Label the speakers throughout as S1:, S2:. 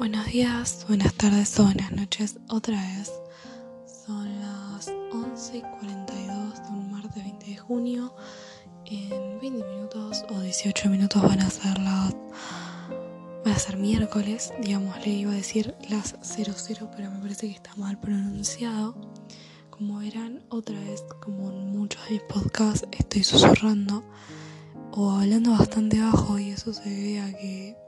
S1: Buenos días, buenas tardes o buenas noches otra vez. Son las 11 y 42 de un martes 20 de junio. En 20 minutos o 18 minutos van a ser las. Van a ser miércoles, digamos, le iba a decir las 00, pero me parece que está mal pronunciado. Como verán, otra vez, como en muchos de mis podcasts, estoy susurrando o hablando bastante bajo y eso se debe a que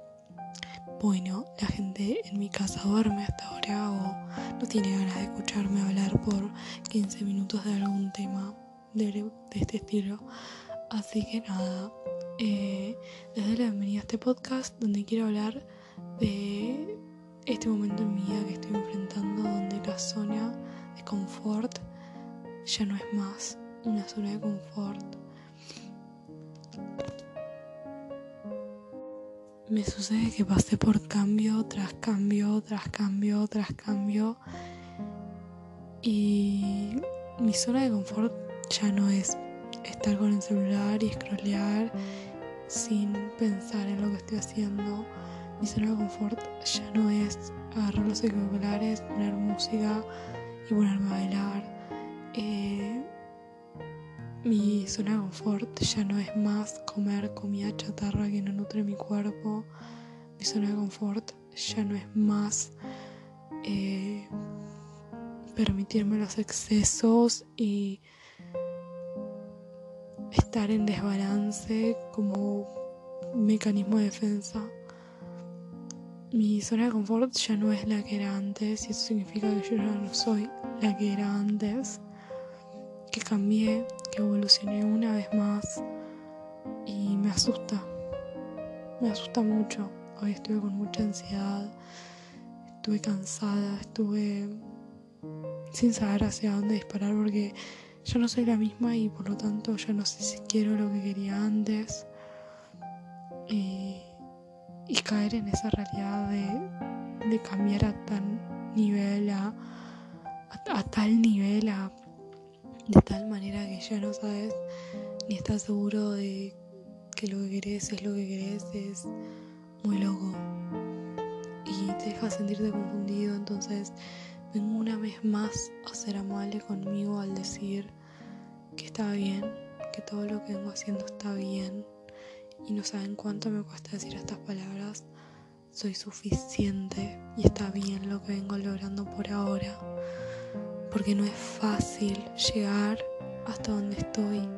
S1: bueno, la gente en mi casa duerme hasta ahora o no tiene ganas de escucharme hablar por 15 minutos de algún tema de, este estilo. Así que nada, eh, les doy la bienvenida a este podcast donde quiero hablar de este momento en mi vida que estoy enfrentando donde la zona de confort ya no es más una zona de confort me sucede que pasé por cambio tras cambio, tras cambio, tras cambio. Y mi zona de confort ya no es estar con el celular y scrollear sin pensar en lo que estoy haciendo. Mi zona de confort ya no es agarrar los auriculares, poner música y ponerme a bailar. Eh, mi zona de confort ya no es más comer comida chatarra que no nutre mi cuerpo. Mi zona de confort ya no es más eh, permitirme los excesos y estar en desbalance como mecanismo de defensa. Mi zona de confort ya no es la que era antes y eso significa que yo ya no soy la que era antes, que cambié, que evolucioné una vez más y me asusta, me asusta mucho. Hoy estuve con mucha ansiedad, estuve cansada, estuve sin saber hacia dónde disparar porque yo no soy la misma y por lo tanto ya no sé si quiero lo que quería antes. Y, caer en esa realidad de, cambiar a tal nivel, a, a tal nivel, a de tal manera que ya no sabes ni estás seguro de que lo que querés es lo que querés, es muy loco y te deja sentirte confundido. Entonces, vengo una vez más a ser amable conmigo al decir que está bien, que todo lo que vengo haciendo está bien y no saben cuánto me cuesta decir estas palabras. Soy suficiente y está bien lo que vengo logrando por ahora porque no es fácil llegar hasta donde estoy.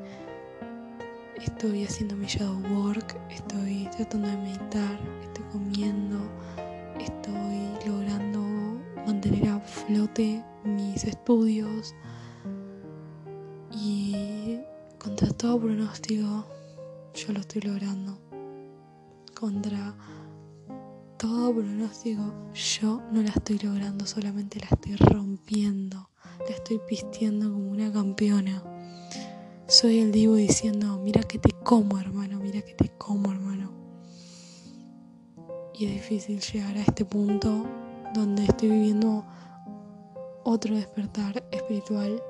S1: Estoy haciendo mi shadow work, estoy tratando de meditar, estoy comiendo, estoy logrando mantener a flote mis estudios y contra todo pronóstico yo lo estoy logrando. Contra todo pronóstico yo no la estoy logrando, solamente la estoy rompiendo la estoy pistiendo como una campeona. Soy el divo diciendo, mira que te como hermano, mira que te como hermano. Y es difícil llegar a este punto donde estoy viviendo otro despertar espiritual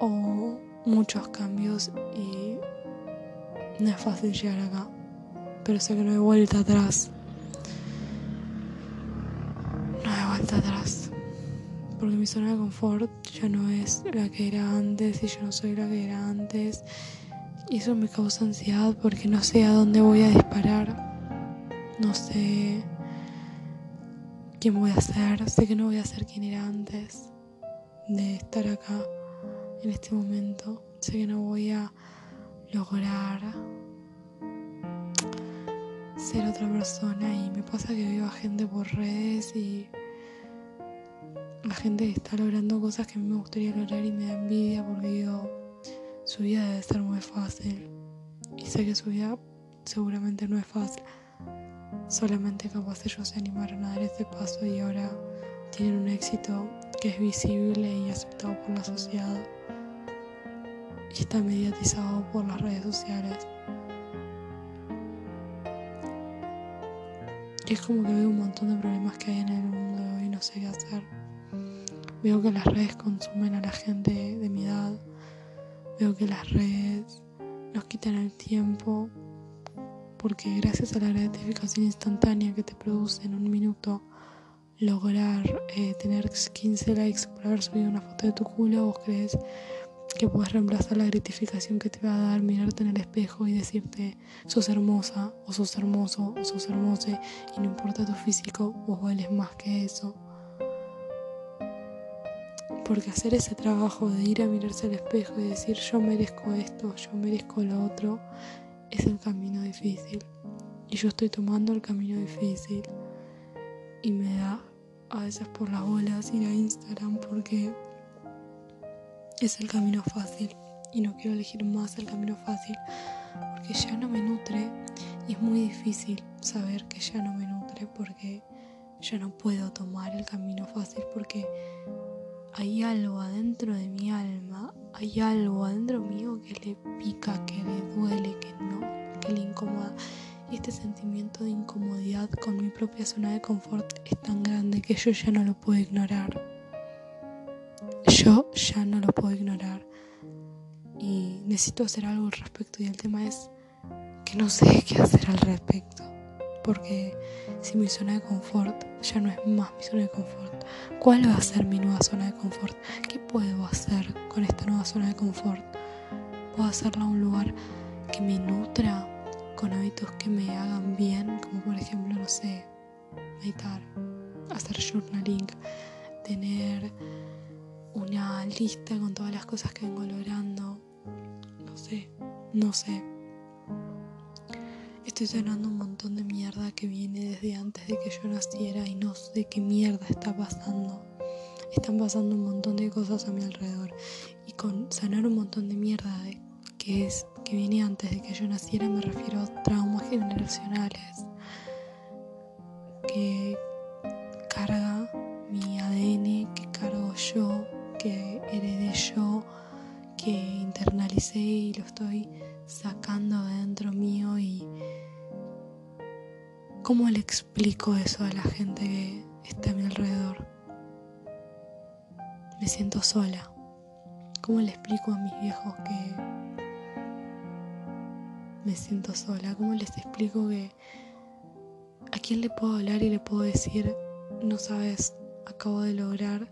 S1: o muchos cambios y no es fácil llegar acá. Pero sé que no hay vuelta atrás. Porque mi zona de confort ya no es la que era antes y yo no soy la que era antes. Y eso me causa ansiedad porque no sé a dónde voy a disparar. No sé quién voy a ser. Sé que no voy a ser quien era antes de estar acá en este momento. Sé que no voy a lograr ser otra persona y me pasa que veo a gente por redes y la gente está logrando cosas que a mí me gustaría lograr y me da envidia porque digo, su vida debe ser muy fácil. Y sé que su vida seguramente no es fácil. Solamente capaz ellos se animaron a dar ese paso y ahora tienen un éxito que es visible y aceptado por la sociedad. Y está mediatizado por las redes sociales. Y es como que veo un montón de problemas que hay en el mundo y no sé qué hacer. Veo que las redes consumen a la gente de mi edad. Veo que las redes nos quitan el tiempo porque gracias a la gratificación instantánea que te produce en un minuto lograr eh, tener 15 likes por haber subido una foto de tu culo, vos crees que puedes reemplazar la gratificación que te va a dar mirarte en el espejo y decirte sos hermosa o sos hermoso o sos hermosa y no importa tu físico, vos vales más que eso. Porque hacer ese trabajo de ir a mirarse al espejo y decir yo merezco esto, yo merezco lo otro, es el camino difícil. Y yo estoy tomando el camino difícil. Y me da a veces por las bolas ir a Instagram porque es el camino fácil. Y no quiero elegir más el camino fácil porque ya no me nutre. Y es muy difícil saber que ya no me nutre porque ya no puedo tomar el camino fácil porque hay algo adentro de mi alma, hay algo adentro mío que le pica, que le duele, que no, que le incomoda. Y este sentimiento de incomodidad con mi propia zona de confort es tan grande que yo ya no lo puedo ignorar. Yo ya no lo puedo ignorar. Y necesito hacer algo al respecto. Y el tema es que no sé qué hacer al respecto. Porque si mi zona de confort ya no es más mi zona de confort, ¿Cuál va a ser mi nueva zona de confort? ¿Qué puedo hacer con esta nueva zona de confort? ¿Puedo hacerla un lugar que me nutra con hábitos que me hagan bien? Como por ejemplo, no sé, meditar, hacer journaling, tener una lista con todas las cosas que vengo logrando. No sé, no sé. Estoy sonando un montón de mierda que viene desde antes de que yo naciera y no sé qué mierda está pasando. Están pasando un montón de cosas a mi alrededor. Y con sanar un montón de mierda que es que viene antes de que yo naciera me refiero a traumas generacionales que carga mi ADN, que cargo yo, que heredé yo, que internalicé y lo estoy sacando de dentro mío y ¿Cómo le explico eso a la gente que está a mi alrededor? Me siento sola. ¿Cómo le explico a mis viejos que me siento sola? ¿Cómo les explico que a quién le puedo hablar y le puedo decir, no sabes, acabo de lograr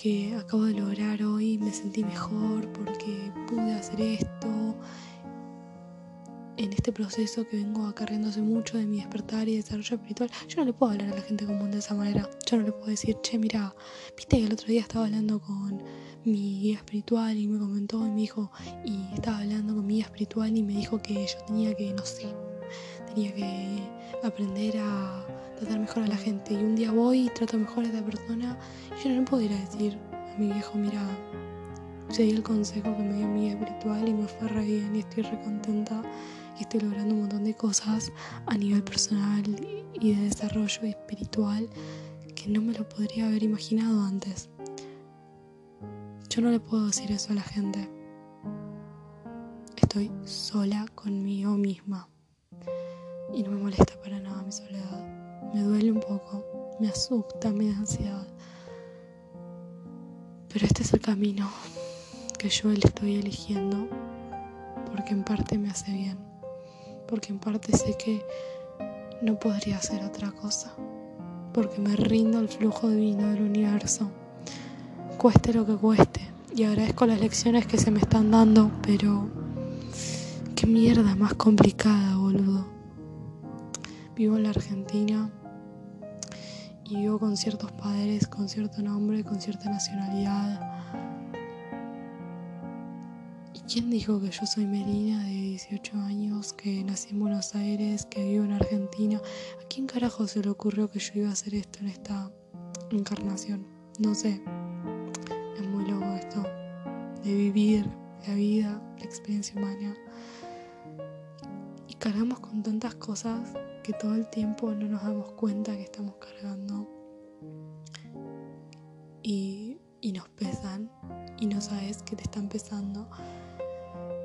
S1: que acabo de lograr hoy, me sentí mejor porque pude hacer esto en este proceso que vengo acarreando mucho de mi despertar y desarrollo espiritual, yo no le puedo hablar a la gente común de esa manera. Yo no le puedo decir, che, mira, viste que el otro día estaba hablando con mi guía espiritual y me comentó y me dijo, y estaba hablando con mi guía espiritual y me dijo que yo tenía que, no sé, tenía que aprender a tratar mejor a la gente. Y un día voy y trato mejor a esa persona y yo no le puedo ir a decir a mi viejo, mira, seguí el consejo que me dio mi guía espiritual y me fue re bien y estoy re contenta estoy logrando un montón de cosas a nivel personal y de desarrollo espiritual que no me lo podría haber imaginado antes. Yo no le puedo decir eso a la gente. Estoy sola conmigo misma. Y no me molesta para nada mi soledad. Me duele un poco, me asusta, me da ansiedad. Pero este es el camino que yo le estoy eligiendo porque en parte me hace bien porque en parte sé que no podría hacer otra cosa, porque me rindo al flujo divino del universo, cueste lo que cueste, y agradezco las lecciones que se me están dando, pero qué mierda más complicada, boludo. Vivo en la Argentina y vivo con ciertos padres, con cierto nombre, con cierta nacionalidad ¿Quién dijo que yo soy Melina de 18 años, que nací en Buenos Aires, que vivo en Argentina? ¿A quién carajo se le ocurrió que yo iba a hacer esto en esta encarnación? No sé. Es muy loco esto de vivir la vida, la experiencia humana. Y cargamos con tantas cosas que todo el tiempo no nos damos cuenta que estamos cargando. Y, y nos pesan y no sabes que te están pesando.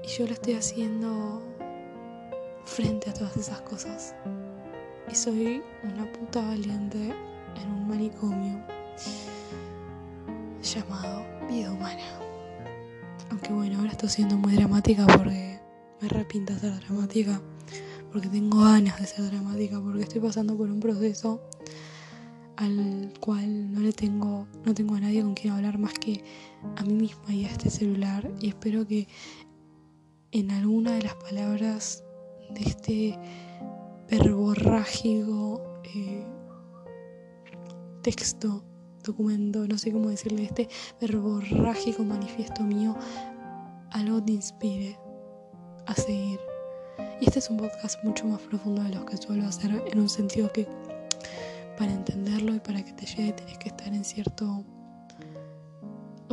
S1: Y yo lo estoy haciendo frente a todas esas cosas. Y soy una puta valiente en un manicomio llamado vida humana. Aunque bueno, ahora estoy siendo muy dramática porque me repinta ser dramática. Porque tengo ganas de ser dramática. Porque estoy pasando por un proceso al cual no le tengo, no tengo a nadie con quien hablar más que a mí misma y a este celular. Y espero que en alguna de las palabras de este verborrágico eh, texto, documento, no sé cómo decirle, este verborrágico manifiesto mío, algo te inspire a seguir. Y este es un podcast mucho más profundo de los que suelo hacer, en un sentido que para entenderlo y para que te llegue tenés que estar en cierto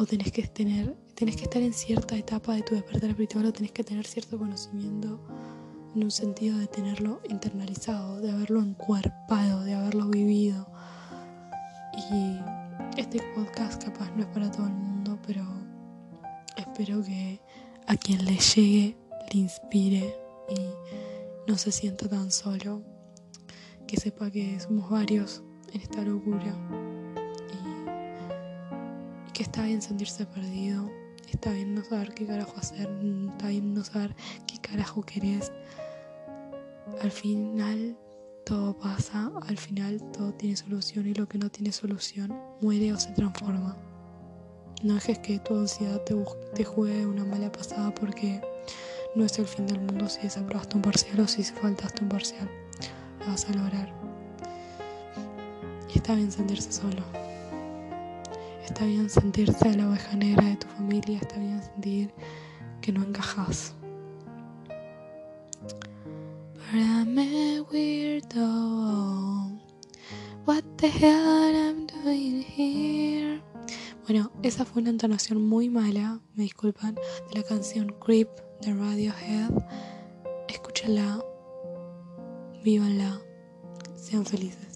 S1: o tenés que tener tenés que estar en cierta etapa de tu despertar espiritual o tenés que tener cierto conocimiento en un sentido de tenerlo internalizado, de haberlo encuerpado, de haberlo vivido. Y este podcast capaz no es para todo el mundo, pero espero que a quien le llegue le inspire y no se sienta tan solo que sepa que somos varios en esta locura está bien sentirse perdido, está bien no saber qué carajo hacer, está bien no saber qué carajo querés. Al final todo pasa, al final todo tiene solución y lo que no tiene solución muere o se transforma. No dejes que tu ansiedad te, te juegue una mala pasada porque no es el fin del mundo si desaprobaste un parcial o si faltaste un parcial vas a lograr. Y está bien sentirse solo. Está bien sentirse la oveja negra de tu familia. Está bien sentir que no encajas. But I'm weirdo. What the hell I'm doing here? Bueno, esa fue una entonación muy mala, me disculpan, de la canción Creep de Radiohead. Escúchala vívanla, sean felices.